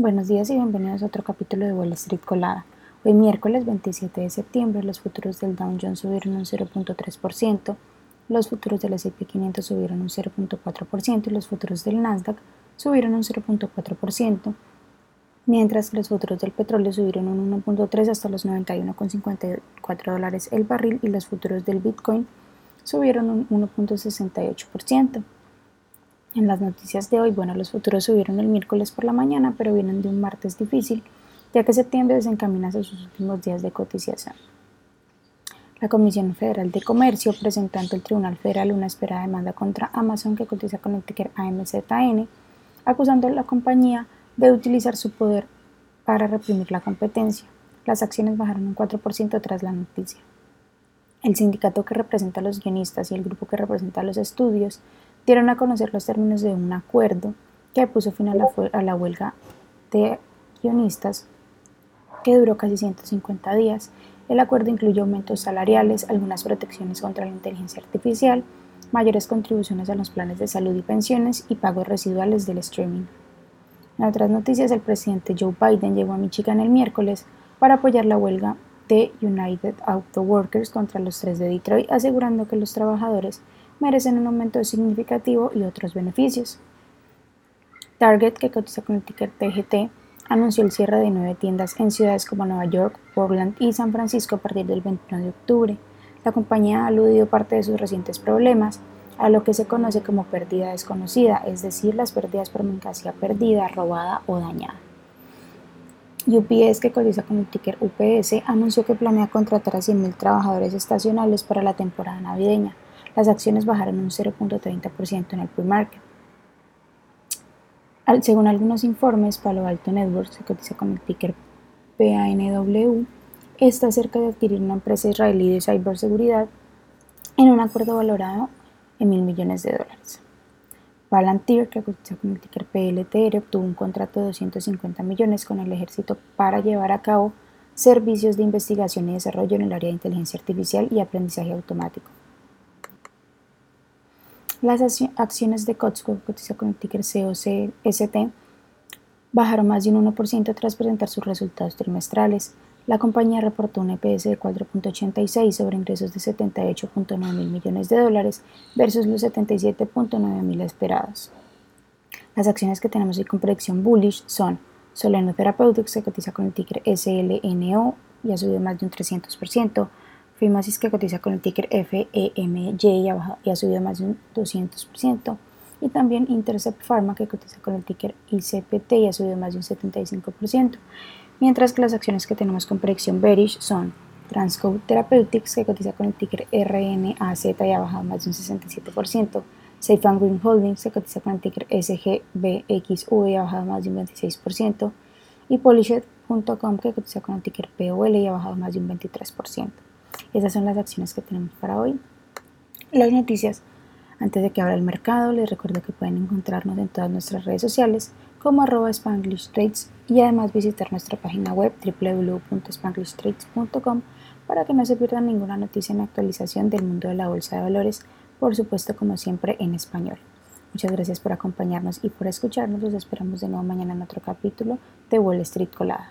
Buenos días y bienvenidos a otro capítulo de Wall Street Colada. Hoy miércoles 27 de septiembre los futuros del Dow Jones subieron un 0.3%, los futuros del S&P 500 subieron un 0.4% y los futuros del Nasdaq subieron un 0.4%, mientras que los futuros del petróleo subieron un 1.3 hasta los 91.54 dólares el barril y los futuros del Bitcoin subieron un 1.68%. En las noticias de hoy, bueno, los futuros subieron el miércoles por la mañana, pero vienen de un martes difícil, ya que septiembre desencamina hacia sus últimos días de cotización. La Comisión Federal de Comercio presentó ante el Tribunal Federal una esperada demanda contra Amazon que cotiza con el ticker AMZN, acusando a la compañía de utilizar su poder para reprimir la competencia. Las acciones bajaron un 4% tras la noticia. El sindicato que representa a los guionistas y el grupo que representa a los estudios dieron a conocer los términos de un acuerdo que puso fin a la, huelga de guionistas que duró casi 150 días. El acuerdo incluye aumentos salariales, algunas protecciones contra la inteligencia artificial, mayores contribuciones a los planes de salud y pensiones y pagos residuales del streaming. En otras noticias, el presidente Joe Biden llegó a Michigan el miércoles para apoyar la huelga de United Auto Workers contra los tres de Detroit, asegurando que los trabajadores merecen un aumento significativo y otros beneficios. Target, que cotiza con el ticker TGT, anunció el cierre de nueve tiendas en ciudades como Nueva York, Portland y San Francisco a partir del 21 de octubre. La compañía ha aludido parte de sus recientes problemas a lo que se conoce como pérdida desconocida, es decir, las pérdidas por mercancía perdida, robada o dañada. UPS, que cotiza con el ticker UPS, anunció que planea contratar a 100.000 trabajadores estacionales para la temporada navideña. Las acciones bajaron un 0.30% en el pre-market. Según algunos informes, Palo Alto Networks, que cotiza con el ticker PANW, está cerca de adquirir una empresa israelí de ciberseguridad en un acuerdo valorado en mil millones de dólares. Palantir, que cotiza con el ticker PLTR, obtuvo un contrato de 250 millones con el ejército para llevar a cabo servicios de investigación y desarrollo en el área de inteligencia artificial y aprendizaje automático. Las acciones de Costco, cotiza con el ticker COCST, bajaron más de un 1% tras presentar sus resultados trimestrales. La compañía reportó un EPS de 4.86 sobre ingresos de 78.9 mil millones de dólares versus los 77.9 mil esperados. Las acciones que tenemos hoy con predicción bullish son Soleno Therapeutics, que cotiza con el ticker SLNO y ha subido más de un 300%, Fimasis que cotiza con el ticker FEMY y ha, subido más de un 200%. Y también Intercept Pharma que cotiza con el ticker ICPT y ha subido más de un 75%. Mientras que las acciones que tenemos con predicción bearish son Transcode Therapeutics que cotiza con el ticker RNAZ y ha bajado más de un 67%. Safe Green Holdings que cotiza con el ticker SGBXU y ha bajado más de un 26%. Y Polished.com que cotiza con el ticker POL y ha bajado más de un 23%. Esas son las acciones que tenemos para hoy. Las noticias. Antes de que abra el mercado, les recuerdo que pueden encontrarnos en todas nuestras redes sociales como arroba Spanglish Trades y además visitar nuestra página web www.spanglishtrades.com para que no se pierdan ninguna noticia en actualización del mundo de la bolsa de valores, por supuesto como siempre en español. Muchas gracias por acompañarnos y por escucharnos. Los esperamos de nuevo mañana en otro capítulo de Wall Street Colada.